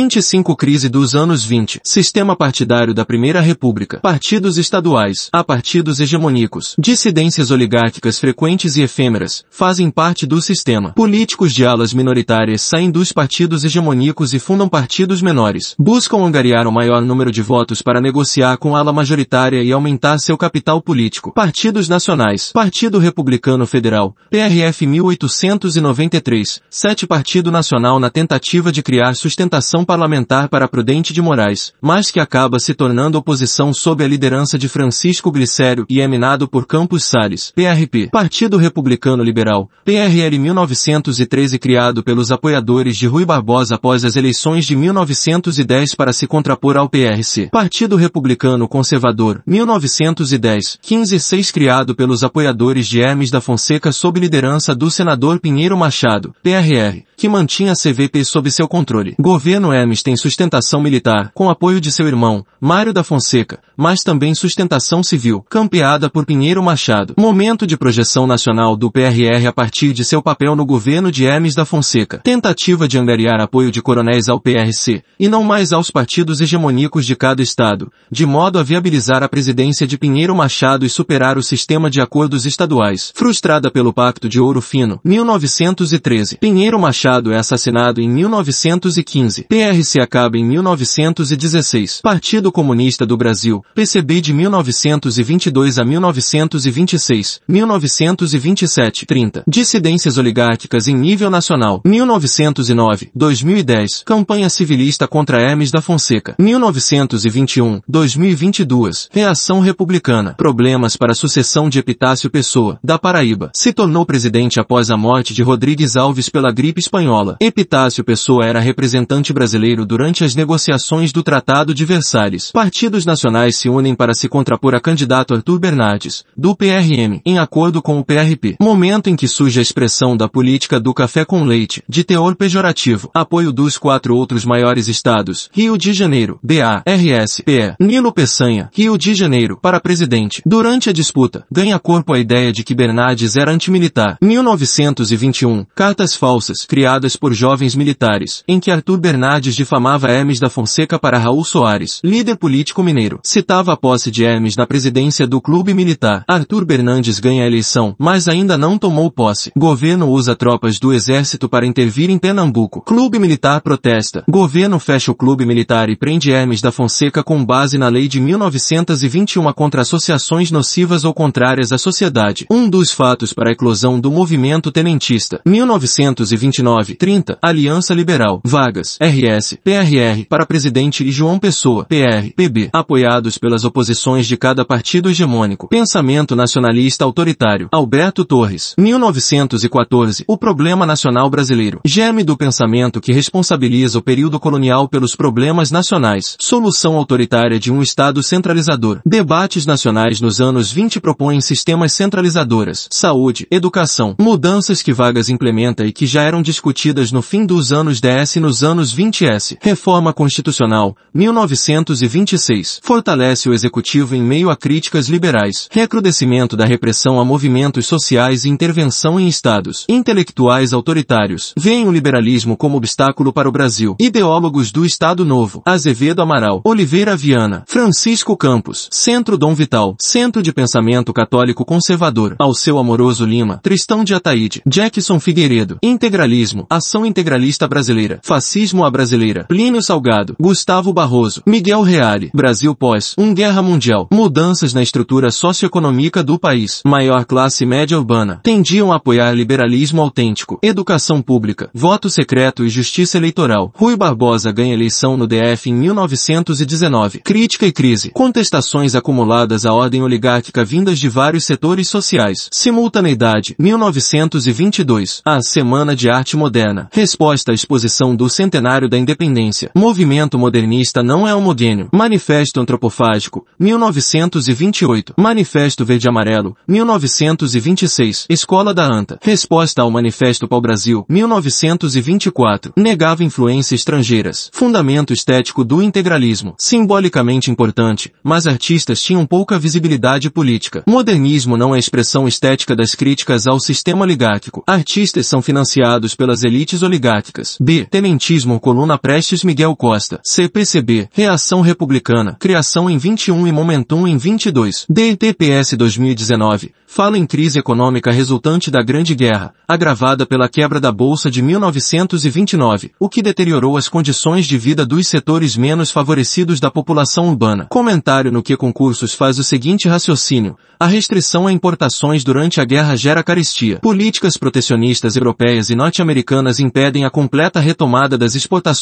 25 Crise dos anos 20. Sistema partidário da Primeira República. Partidos estaduais. A partidos hegemônicos. Dissidências oligárquicas frequentes e efêmeras. Fazem parte do sistema. Políticos de alas minoritárias saem dos partidos hegemônicos e fundam partidos menores. Buscam angariar o maior número de votos para negociar com a ala majoritária e aumentar seu capital político. Partidos nacionais. Partido Republicano Federal. PRF 1893. 7 Partido Nacional na tentativa de criar sustentação parlamentar para Prudente de Moraes, mas que acaba se tornando oposição sob a liderança de Francisco Glicério e eminado por Campos Salles. PRP. Partido Republicano Liberal. PRL 1913 criado pelos apoiadores de Rui Barbosa após as eleições de 1910 para se contrapor ao PRC. Partido Republicano Conservador. 1910. 15-6 criado pelos apoiadores de Hermes da Fonseca sob liderança do senador Pinheiro Machado. PRR que mantinha a CVP sob seu controle. Governo Hermes tem sustentação militar, com apoio de seu irmão, Mário da Fonseca, mas também sustentação civil, campeada por Pinheiro Machado. Momento de projeção nacional do PRR a partir de seu papel no governo de Hermes da Fonseca. Tentativa de angariar apoio de coronéis ao PRC, e não mais aos partidos hegemônicos de cada estado, de modo a viabilizar a presidência de Pinheiro Machado e superar o sistema de acordos estaduais. Frustrada pelo Pacto de Ouro Fino, 1913. Pinheiro Machado é assassinado em 1915. PRC acaba em 1916. Partido Comunista do Brasil, PCB de 1922 a 1926. 1927. 30. Dissidências oligárquicas em nível nacional. 1909. 2010. Campanha civilista contra Hermes da Fonseca. 1921. 2022. Reação republicana. Problemas para a sucessão de Epitácio Pessoa, da Paraíba. Se tornou presidente após a morte de Rodrigues Alves pela gripe espanhola. Epitácio Pessoa era representante brasileiro durante as negociações do Tratado de Versalhes. Partidos nacionais se unem para se contrapor a candidato Arthur Bernardes, do PRM, em acordo com o PRP. Momento em que surge a expressão da política do café com leite, de teor pejorativo. Apoio dos quatro outros maiores estados. Rio de Janeiro, BA, RS, PE. Nilo Peçanha, Rio de Janeiro, para presidente. Durante a disputa, ganha corpo a ideia de que Bernardes era antimilitar. 1921. Cartas falsas, criadas por jovens militares, em que Arthur Bernardes difamava Hermes da Fonseca para Raul Soares, líder político mineiro. Citava a posse de Hermes na presidência do clube militar. Arthur Bernardes ganha a eleição, mas ainda não tomou posse. Governo usa tropas do exército para intervir em Pernambuco. Clube militar protesta. Governo fecha o clube militar e prende Hermes da Fonseca com base na lei de 1921 contra associações nocivas ou contrárias à sociedade. Um dos fatos para a eclosão do movimento tenentista. 1929 30. Aliança Liberal. Vagas. RS. PRR. Para presidente e João Pessoa. PR. PB. Apoiados pelas oposições de cada partido hegemônico. Pensamento nacionalista autoritário. Alberto Torres. 1914. O problema nacional brasileiro. Germe do pensamento que responsabiliza o período colonial pelos problemas nacionais. Solução autoritária de um Estado centralizador. Debates nacionais nos anos 20 propõem sistemas centralizadoras. Saúde. Educação. Mudanças que Vagas implementa e que já eram discutidas no fim dos anos 10 e nos anos 20s. Reforma Constitucional, 1926. Fortalece o Executivo em meio a críticas liberais. Recrudescimento da repressão a movimentos sociais e intervenção em estados. Intelectuais autoritários. Veem o liberalismo como obstáculo para o Brasil. Ideólogos do Estado Novo. Azevedo Amaral. Oliveira Viana. Francisco Campos. Centro Dom Vital. Centro de Pensamento Católico Conservador. Alceu Amoroso Lima. Tristão de Ataíde. Jackson Figueiredo. Integralismo. Ação Integralista Brasileira, Fascismo à Brasileira, Plínio Salgado, Gustavo Barroso, Miguel Reale, Brasil pós, um Guerra Mundial, mudanças na estrutura socioeconômica do país, maior classe média urbana, tendiam a apoiar liberalismo autêntico, educação pública, voto secreto e justiça eleitoral. Rui Barbosa ganha eleição no DF em 1919. Crítica e crise, contestações acumuladas à ordem oligárquica vindas de vários setores sociais. Simultaneidade, 1922. A Semana de Arte moderna. Resposta à exposição do centenário da independência. Movimento modernista não é homogêneo. Manifesto antropofágico, 1928. Manifesto verde-amarelo, 1926. Escola da Anta. Resposta ao Manifesto Pau Brasil, 1924. Negava influências estrangeiras. Fundamento estético do integralismo. Simbolicamente importante, mas artistas tinham pouca visibilidade política. Modernismo não é expressão estética das críticas ao sistema oligárquico. Artistas são financiados pela pelas elites oligárquicas. B. Tenentismo coluna na Prestes Miguel Costa. CPCB. Reação Republicana. Criação em 21 e Momentum em 22. DTPS 2019. Fala em crise econômica resultante da Grande Guerra, agravada pela quebra da Bolsa de 1929, o que deteriorou as condições de vida dos setores menos favorecidos da população urbana. Comentário no que concursos faz o seguinte raciocínio. A restrição a importações durante a guerra gera carestia. Políticas protecionistas europeias e norte-americanas impedem a completa retomada das exportações,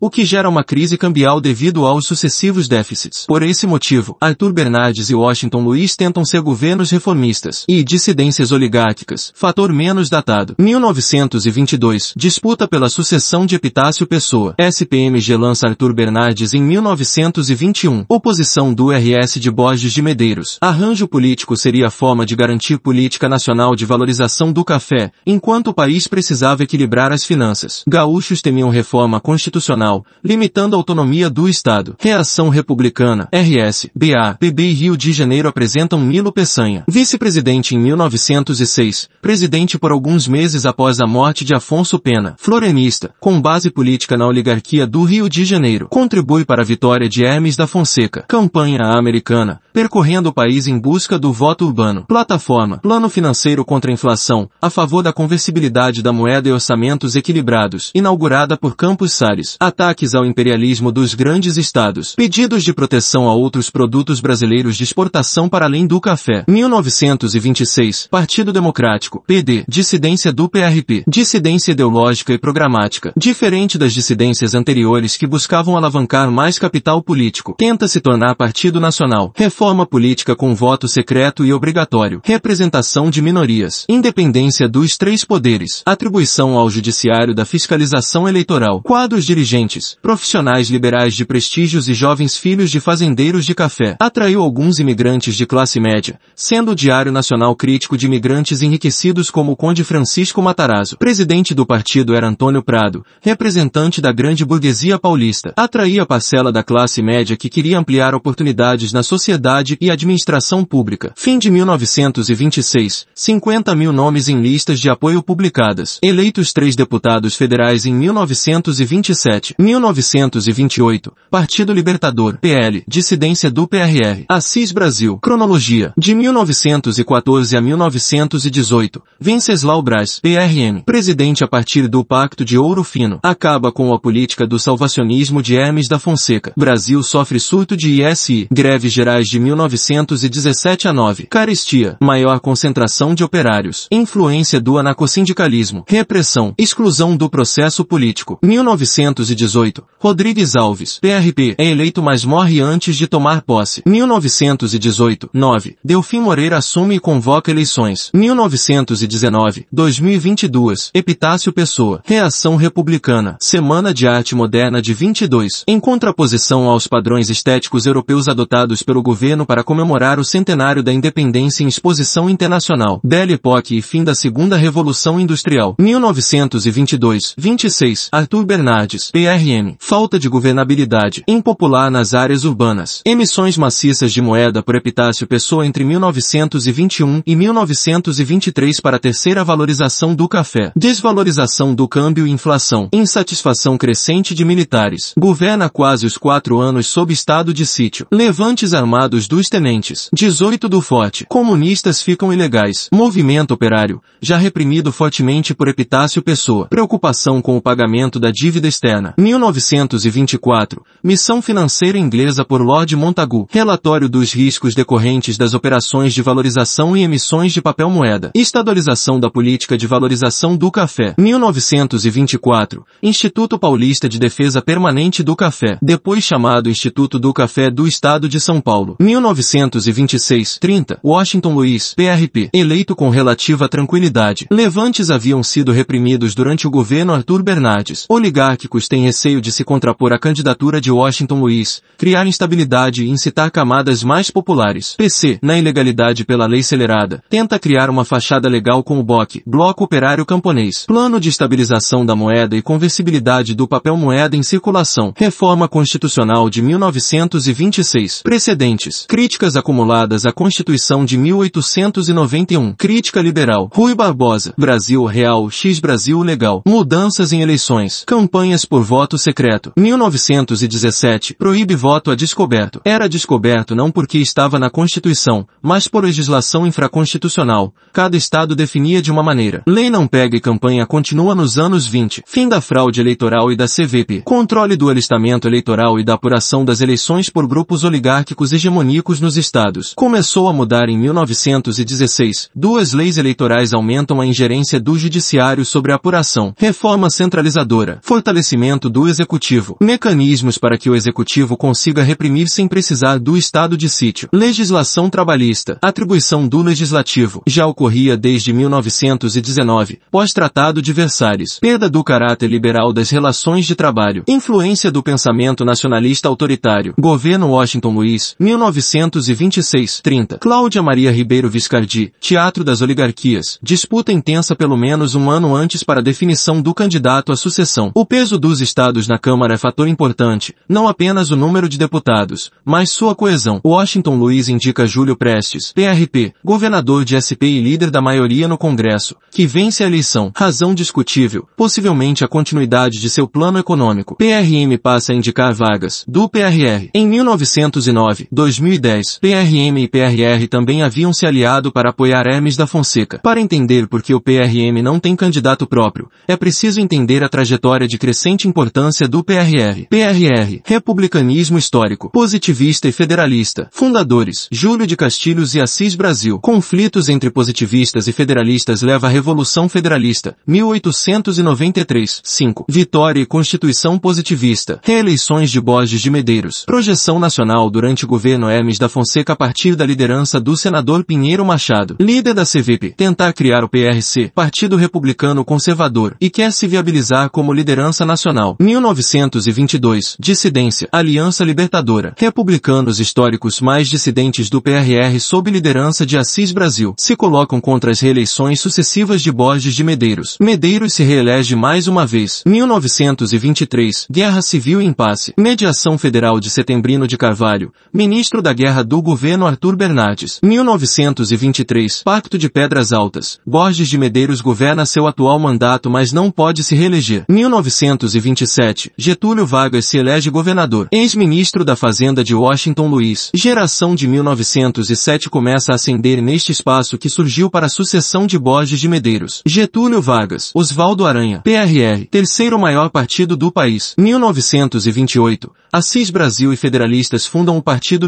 o que gera uma crise cambial devido aos sucessivos déficits. Por esse motivo, Arthur Bernardes e Washington Luiz tentam ser governos reformistas e dissidências oligárquicas. Fator menos datado. 1922. Disputa pela sucessão de Epitácio Pessoa. SPMG lança Arthur Bernardes em 1921. Oposição do RS de Borges de Medeiros. Arranjo político seria a forma de garantir política nacional de valorização do café, enquanto o país precisava equilibrar as finanças. Gaúchos temiam reforma constitucional, limitando a autonomia do Estado. Reação republicana. RS, BA, PB e Rio de Janeiro apresentam Milo Peçanha. Vice-presidente presidente em 1906, presidente por alguns meses após a morte de Afonso Pena, florenista, com base política na oligarquia do Rio de Janeiro, contribui para a vitória de Hermes da Fonseca, campanha americana, percorrendo o país em busca do voto urbano, plataforma, plano financeiro contra a inflação, a favor da conversibilidade da moeda e orçamentos equilibrados, inaugurada por Campos Salles, ataques ao imperialismo dos grandes estados, pedidos de proteção a outros produtos brasileiros de exportação para além do café, 1900 1926, Partido Democrático, PD, dissidência do PRP, dissidência ideológica e programática, diferente das dissidências anteriores que buscavam alavancar mais capital político, tenta se tornar partido nacional, reforma política com voto secreto e obrigatório, representação de minorias, independência dos três poderes, atribuição ao judiciário da fiscalização eleitoral, quadros dirigentes, profissionais liberais de prestígios e jovens filhos de fazendeiros de café, atraiu alguns imigrantes de classe média, sendo o diário Nacional Crítico de Imigrantes Enriquecidos como o Conde Francisco Matarazzo. Presidente do partido era Antônio Prado, representante da grande burguesia paulista. Atraía parcela da classe média que queria ampliar oportunidades na sociedade e administração pública. Fim de 1926, 50 mil nomes em listas de apoio publicadas. Eleitos três deputados federais em 1927. 1928, Partido Libertador, PL, dissidência do PRR. Assis Brasil. Cronologia. De 1900 1914 a 1918. Venceslau Braz, PRM, presidente a partir do Pacto de Ouro Fino, acaba com a política do salvacionismo de Hermes da Fonseca. Brasil sofre surto de ISI, greves gerais de 1917 a 9. Carestia, maior concentração de operários, influência do anacossindicalismo, repressão, exclusão do processo político. 1918. Rodrigues Alves, PRP, é eleito mas morre antes de tomar posse. 1918. 9. Delfim Moreira assume e convoca eleições. 1919, 2022. Epitácio Pessoa. Reação Republicana. Semana de Arte Moderna de 22. Em contraposição aos padrões estéticos europeus adotados pelo governo para comemorar o centenário da independência em exposição internacional. Belle Époque e fim da Segunda Revolução Industrial. 1922. 26. Arthur Bernardes. PRM. Falta de governabilidade. Impopular nas áreas urbanas. Emissões maciças de moeda por Epitácio Pessoa entre 1920 1921 e 1923 para terceira valorização do café, desvalorização do câmbio e inflação, insatisfação crescente de militares, governa quase os quatro anos sob estado de sítio, levantes armados dos tenentes, 18 do forte, comunistas ficam ilegais, movimento operário, já reprimido fortemente por Epitácio Pessoa, preocupação com o pagamento da dívida externa, 1924, missão financeira inglesa por Lord Montagu, relatório dos riscos decorrentes das operações de valorização e emissões de papel moeda. Estadualização da política de valorização do café. 1924. Instituto Paulista de Defesa Permanente do Café. Depois chamado Instituto do Café do Estado de São Paulo. 1926. 30. Washington Luiz, PRP. Eleito com relativa tranquilidade. Levantes haviam sido reprimidos durante o governo Arthur Bernardes. Oligárquicos têm receio de se contrapor à candidatura de Washington Luiz, criar instabilidade e incitar camadas mais populares. PC. Na ilegalidade pela lei acelerada, tenta criar uma fachada legal com o BOC, Bloco Operário Camponês, Plano de Estabilização da Moeda e Conversibilidade do Papel Moeda em Circulação, Reforma Constitucional de 1926, Precedentes, Críticas acumuladas à Constituição de 1891. Crítica liberal. Rui Barbosa. Brasil Real X Brasil Legal. Mudanças em eleições. Campanhas por voto secreto. 1917. Proíbe voto a descoberto. Era descoberto não porque estava na Constituição, mas por legislação infraconstitucional. Cada estado definia de uma maneira. Lei não pega e campanha continua nos anos 20. Fim da fraude eleitoral e da CVP. Controle do alistamento eleitoral e da apuração das eleições por grupos oligárquicos hegemônicos nos estados. Começou a mudar em 1916. Duas leis eleitorais aumentam a ingerência do judiciário sobre a apuração. Reforma centralizadora. Fortalecimento do executivo. Mecanismos para que o executivo consiga reprimir sem precisar do estado de sítio. Legislação trabalhista. Atribuição do legislativo. Já ocorria desde 1919, pós-tratado de Versalhes. Perda do caráter liberal das relações de trabalho. Influência do pensamento nacionalista autoritário. Governo Washington Luiz, 1926-30. Cláudia Maria Ribeiro Viscardi. Teatro das Oligarquias. Disputa intensa pelo menos um ano antes para definição do candidato à sucessão. O peso dos estados na Câmara é fator importante, não apenas o número de deputados, mas sua coesão. Washington Luiz indica Júlio Prestes, PRP, governador de SP e líder da maioria no Congresso, que vence a eleição. Razão discutível, possivelmente a continuidade de seu plano econômico. PRM passa a indicar vagas, do PRR. Em 1909, 2010, PRM e PRR também haviam se aliado para apoiar Hermes da Fonseca. Para entender por que o PRM não tem candidato próprio, é preciso entender a trajetória de crescente importância do PRR. PRR, Republicanismo Histórico, Positivista e Federalista. Fundadores, Júlio de Castilhos e Assis Brasil. Conflitos entre positivistas e federalistas leva à Revolução Federalista, 1893. 5. Vitória e Constituição Positivista. Reeleições de Borges de Medeiros. Projeção nacional durante o governo Hermes da Fonseca a partir da liderança do senador Pinheiro Machado, líder da CVP, tentar criar o PRC, Partido Republicano Conservador, e quer se viabilizar como liderança nacional. 1922. Dissidência. Aliança Libertadora. Republicanos históricos mais dissidentes do PRR sob liderança de Assis Brasil se colocam contra as reeleições sucessivas de Borges de Medeiros. Medeiros se reelege mais uma vez. 1923. Guerra Civil e Impasse. Mediação Federal de Setembrino de Carvalho. Ministro da Guerra do governo Arthur Bernardes. 1923. Pacto de Pedras Altas. Borges de Medeiros governa seu atual mandato mas não pode se reeleger. 1927. Getúlio Vargas se elege governador. Ex-ministro da Fazenda de Washington Luiz. Geração de 1907 começa a ascender neste espaço que surgiu para a sucessão de Borges de Medeiros. Getúlio Vargas. Oswaldo Aranha. PRR. Terceiro maior partido do país. 1928. Assis Brasil e federalistas fundam o Partido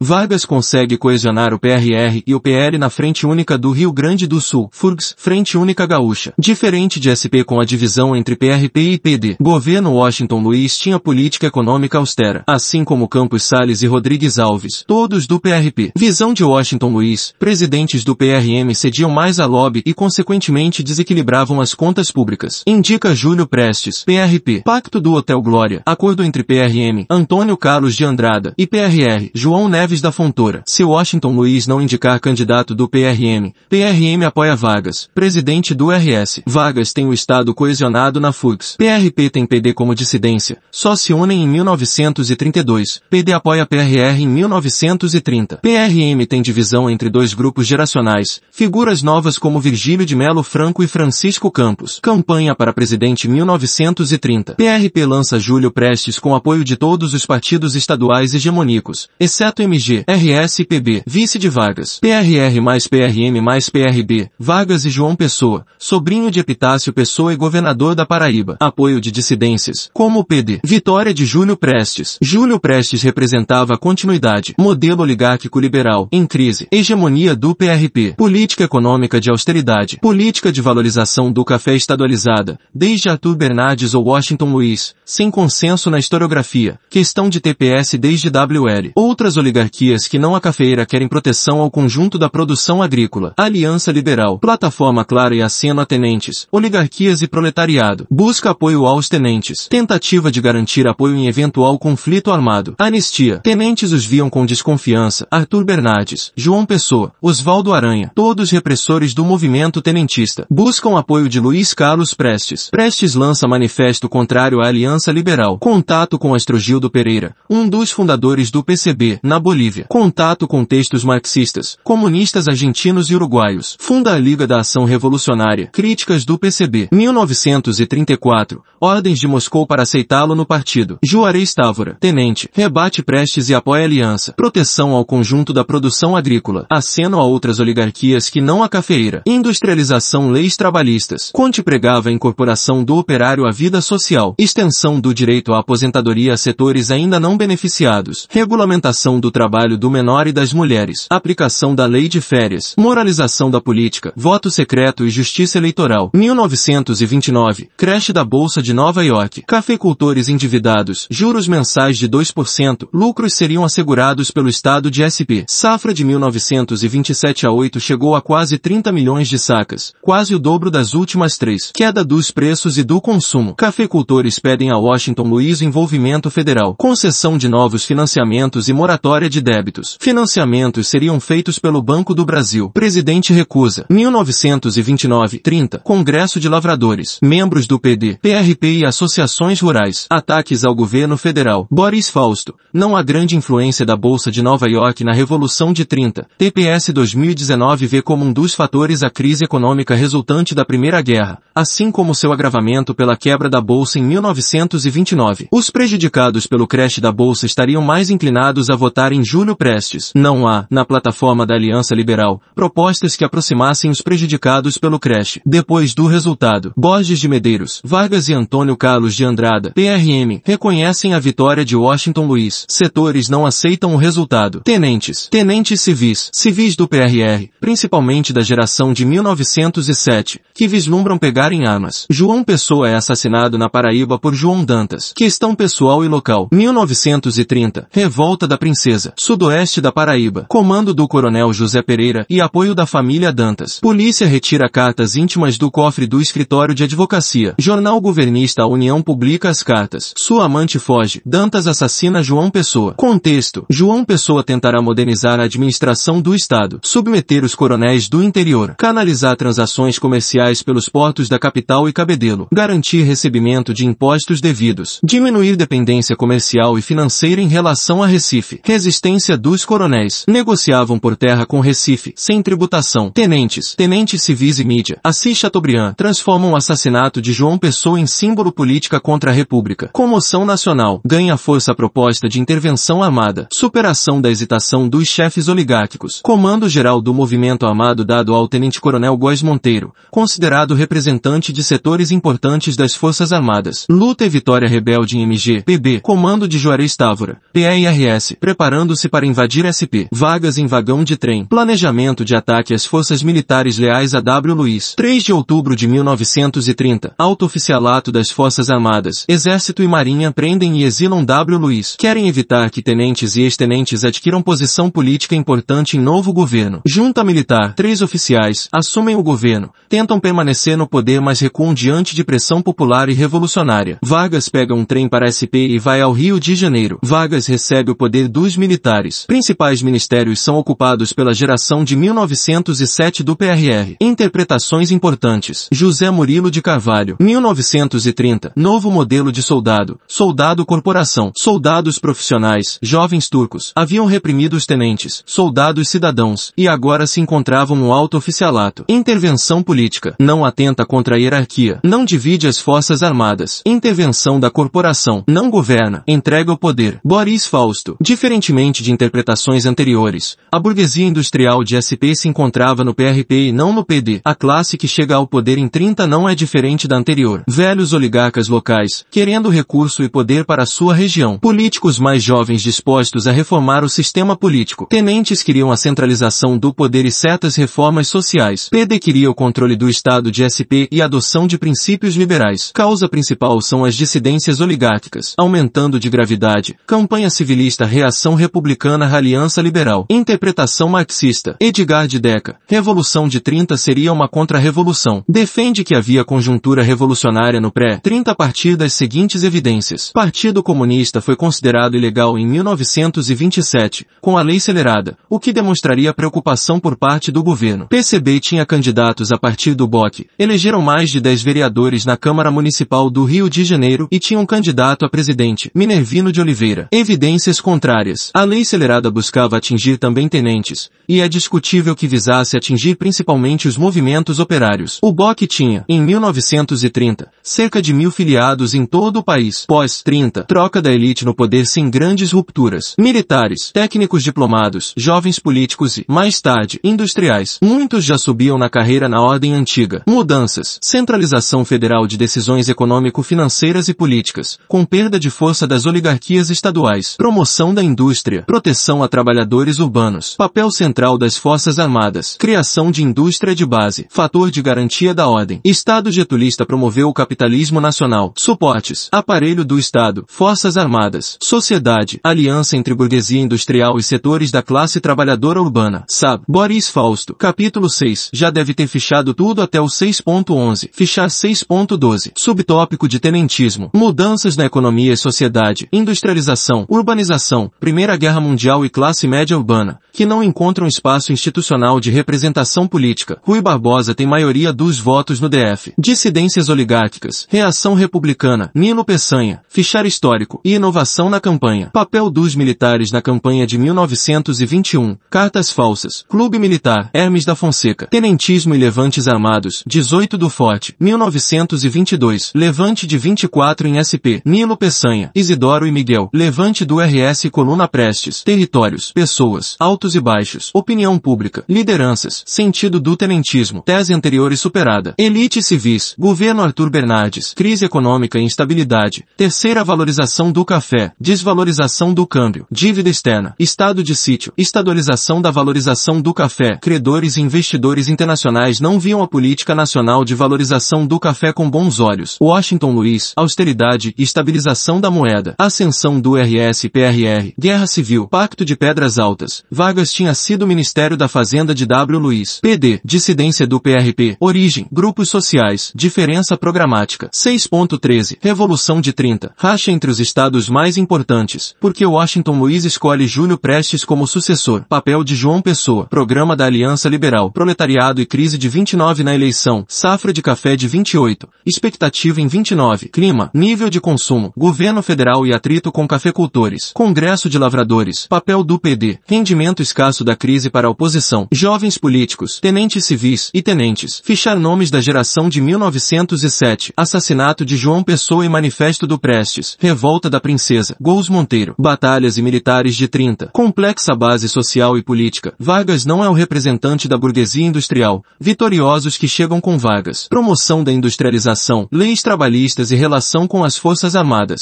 Vargas consegue coesionar o PRR e o PL na Frente Única do Rio Grande do Sul, FURGS, Frente Única Gaúcha. Diferente de SP com a divisão entre PRP e PD. Governo Washington Luiz tinha política econômica austera, assim como Campos Salles e Rodrigues Alves, todos do PRP. Visão de Washington Luiz, presidentes do PRM cediam mais a lobby e consequentemente desequilibravam as contas públicas. Indica Júlio Prestes, PRP. Pacto do Hotel Glória, acordo entre PRM Antônio Carlos de Andrada, e PRR, Neves da Fontoura. Se Washington Luiz não indicar candidato do PRM, PRM apoia Vargas, presidente do RS. Vargas tem o Estado coesionado na FURGS. PRP tem PD como dissidência. Só se unem em 1932. PD apoia PRR em 1930. PRM tem divisão entre dois grupos geracionais. Figuras novas como Virgílio de Melo Franco e Francisco Campos. Campanha para presidente 1930. PRP lança Júlio Prestes com apoio de todos os partidos estaduais hegemônicos, exceto MG, RS e PB, vice de Vargas, PRR mais PRM mais PRB, Vargas e João Pessoa, sobrinho de Epitácio Pessoa e governador da Paraíba, apoio de dissidências, como o PD, vitória de Júlio Prestes. Júlio Prestes representava a continuidade, modelo oligárquico liberal, em crise, hegemonia do PRP, política econômica de austeridade, política de valorização do café estadualizada, desde Arthur Bernardes ou Washington Luiz, sem consenso na historiografia, questão de TPS desde WL. Outras oligarquias que não a cafeira querem proteção ao conjunto da produção agrícola. Aliança Liberal. Plataforma Clara e aceno a tenentes. Oligarquias e proletariado. Busca apoio aos tenentes. Tentativa de garantir apoio em eventual conflito armado. Anistia. Tenentes os viam com desconfiança. Arthur Bernardes. João Pessoa. Oswaldo Aranha. Todos repressores do movimento tenentista. Buscam apoio de Luiz Carlos Prestes. Prestes lança manifesto contrário à Aliança Liberal. Contato com Astrogildo Pereira, um dos fundadores do PCB, Na Bolívia. Contato com textos marxistas, comunistas argentinos e uruguaios. Funda a Liga da Ação Revolucionária. Críticas do PCB. 1934. Ordens de Moscou para aceitá-lo no partido. Juarez Távora. Tenente. Rebate Prestes e apoia aliança. Proteção ao conjunto da produção agrícola. Aceno a outras oligarquias que não a cafeira. Industrialização leis trabalhistas. Conte pregava a incorporação do operário à vida social. Extensão do direito à aposentadoria a setores ainda não beneficiados. Regulamentação do trabalho do menor e das mulheres. Aplicação da lei de férias. Moralização da política. Voto secreto e justiça eleitoral. 1929. Creche da Bolsa de Nova York. Cafeicultores endividados. Juros mensais de 2%. Lucros seriam assegurados pelo Estado de SP. Safra de 1927 a 8 chegou a quase 30 milhões de sacas. Quase o dobro das últimas três. Queda dos preços e do consumo. Cafeicultores pedem a Washington Luiz envolvimento federal. Concessão de novos financiamentos e moratória de débitos. Financiamentos seriam feitos pelo Banco do Brasil. Presidente recusa. 1929-30. Congresso de Lavradores. Membros do PD, PRP e associações rurais. Ataques ao governo federal. Boris Fausto. Não há grande influência da Bolsa de Nova York na Revolução de 30. TPS 2019 vê como um dos fatores a crise econômica resultante da Primeira Guerra, assim como seu agravamento pela quebra da Bolsa em 1929. Os prejudicados pelo crash da Bolsa estariam mais inclinados a votar em Prestes. Não há, na plataforma da Aliança Liberal, propostas que aproximassem os prejudicados pelo crash. Depois do resultado, Borges de Medeiros, Vargas e Antônio Carlos de Andrada, PRM, reconhecem a vitória de Washington Luiz. Setores não aceitam o resultado. Tenentes, tenentes civis, civis do PRR, principalmente da geração de 1907, que vislumbram pegar em armas. João Pessoa é assassinado na Paraíba por João Dantas. Questão pessoal e local. 1930. Revolta da Princesa. Sudoeste da Paraíba. Comando do Coronel José Pereira e apoio da família Dantas. Polícia retira cartas íntimas do cofre do escritório de advocacia. Jornal governista A União publica as cartas. Sua amante foge. Dantas assassina João Pessoa. Contexto. João Pessoa tentará modernizar a administração do Estado. Submeter os coronéis do interior. Canalizar transações comerciais pelos portos da capital e Cabedelo. Garantir recebimento de impostos devidos. Diminuir dependência comercial e financeira em relação a Recife. Resistência dos coronéis. Negociavam por terra com Recife, sem tributação. Tenentes, tenentes civis e mídia. Assis Chateaubriand transformam o assassinato de João Pessoa em símbolo política contra a República. Comoção nacional. Ganha força a proposta de intervenção armada. Superação da hesitação dos chefes oligárquicos. Comando geral do movimento armado dado ao tenente-coronel Góes Monteiro, considerado representante de setores importantes das Forças Armadas. Luta e vitória rebelde em MG, PB, comando de Juarez Távora, PRRS, preparando-se para invadir SP, vagas em vagão de trem, planejamento de ataque às forças militares leais a W. Luiz. 3 de outubro de 1930, alto oficialato das Forças Armadas, Exército e Marinha prendem e exilam W. Luiz. Querem evitar que tenentes e ex-tenentes adquiram posição política importante em novo governo. Junta militar, três oficiais, assumem o governo, tentam permanecer no poder mas recuam diante de pressão popular e revolucionária. Vargas pega um trem para SP e vai ao Rio de Janeiro. Vargas recebe o poder dos militares. Principais ministérios são ocupados pela geração de 1907 do PRR. Interpretações importantes. José Murilo de Carvalho. 1930. Novo modelo de soldado. Soldado corporação. Soldados profissionais. Jovens turcos. Haviam reprimido os tenentes. Soldados cidadãos. E agora se encontravam no alto oficialato. Intervenção política. Não atenta contra a hierarquia. Não divide as forças armadas. Intervenção da corporação. Não governa. Entrega o poder. Boris Fausto. Diferentemente de interpretações anteriores, a burguesia industrial de SP se encontrava no PRP e não no PD. A classe que chega ao poder em 30 não é diferente da anterior. Velhos oligarcas locais, querendo recurso e poder para sua região. Políticos mais jovens dispostos a reformar o sistema político. Tenentes queriam a centralização do poder e certas reformas sociais. PD queria o controle do Estado de SP e a adoção de princípios liberais. Causa principal são as dissidências oligárquicas, aumentando de gravidade. Campanha civilista Reação Republicana Aliança Liberal. Interpretação marxista. Edgar de Deca. Revolução de 30 seria uma contra-revolução. Defende que havia conjuntura revolucionária no pré-30 a partir das seguintes evidências. Partido Comunista foi considerado ilegal em 1927, com a lei acelerada, o que demonstraria preocupação por parte do governo. PCB tinha candidatos a partir do BOC. Elegeram mais de 10 vereadores na Câmara Municipal do Rio de Janeiro e tinha um candidato a presidente, Minervino de Oliveira. Evidências contrárias operárias. A lei acelerada buscava atingir também tenentes, e é discutível que visasse atingir principalmente os movimentos operários. O BOC tinha, em 1930, cerca de mil filiados em todo o país. Pós 30, troca da elite no poder sem grandes rupturas. Militares, técnicos diplomados, jovens políticos e, mais tarde, industriais. Muitos já subiam na carreira na ordem antiga. Mudanças, centralização federal de decisões econômico-financeiras e políticas, com perda de força das oligarquias estaduais, promoção da indústria, proteção a trabalhadores urbanos, papel central das forças armadas, criação de indústria de base, fator de garantia da ordem. Estado getulista promoveu o capitalismo nacional, suportes, aparelho do Estado, forças armadas, sociedade, aliança entre burguesia industrial e setores da classe trabalhadora urbana. Sab. Boris Fausto. Capítulo 6. Já deve ter fichado tudo até o 6.11. Fichar 6.12. Subtópico de tenentismo. Mudanças na economia e sociedade. Industrialização. Urbanização. Primeira Guerra Mundial e classe média urbana. Que não encontram espaço institucional de representação política. Rui Barbosa tem maioria dos votos no DF. Dissidências oligárquicas. Reação republicana. Nino Peçanha. Fichar histórico. E inovação na campanha. Papel dos militares na campanha de 1921. Cartas falsas. Clube Militar. Hermes da Fonseca. Tenentismo e levantes armados. 18 do Forte. 1922. Levante de 24 em SP. Nilo Peçanha. Isidoro e Miguel. Levante do RS Coluna Prestes. Territórios. Pessoas. Altos e baixos. Opinião pública. Lideranças. Sentido do tenentismo. Tese anterior e superada. Elite civis. Governo Arthur Bernardes. Crise econômica e instabilidade. Terceira valorização do café. Desvalorização do câmbio. Dívida externa. Estado de sítio. Estadualização da valorização do café. Credores e investidores internacionais não viam a política nacional de valorização do café com bons olhos. Washington Luiz. Austeridade e estabilização da moeda. Ascensão do RS-PRR. Guerra Civil. Pacto de Pedras Altas. Vargas tinha sido Ministério da Fazenda de W. Luiz. PD. Dissidência do PRP. Origem. Grupos sociais. Diferença programática. 6.13. Revolução de 30. Racha entre os estados mais importantes. Porque Washington Luiz escolhe Júlio Prestes como sucessor. Papel de João Pessoa. Programa da Aliança Liberal. Proletariado e crise de 29 na eleição. Safra de café de 28. Expectativa em 29. Clima. Nível de consumo. Governo federal e atrito com cafeicultores. Congresso de lavradores. Papel do PD. Rendimento escasso da crise para a oposição. Jovens políticos. Tenentes civis e tenentes. Fichar nomes da geração de 1907. Assassinato de João Pessoa e Manifesto do Prestes. Revolta da Princesa. Gols Monteiro. Batalhas e militares de 30. Complexa base social e política. Vargas não é o representante da burguesia industrial. Vitoriosos que chegam com Vargas. Promoção da industrialização. Leis trabalhistas e relação com as forças armadas.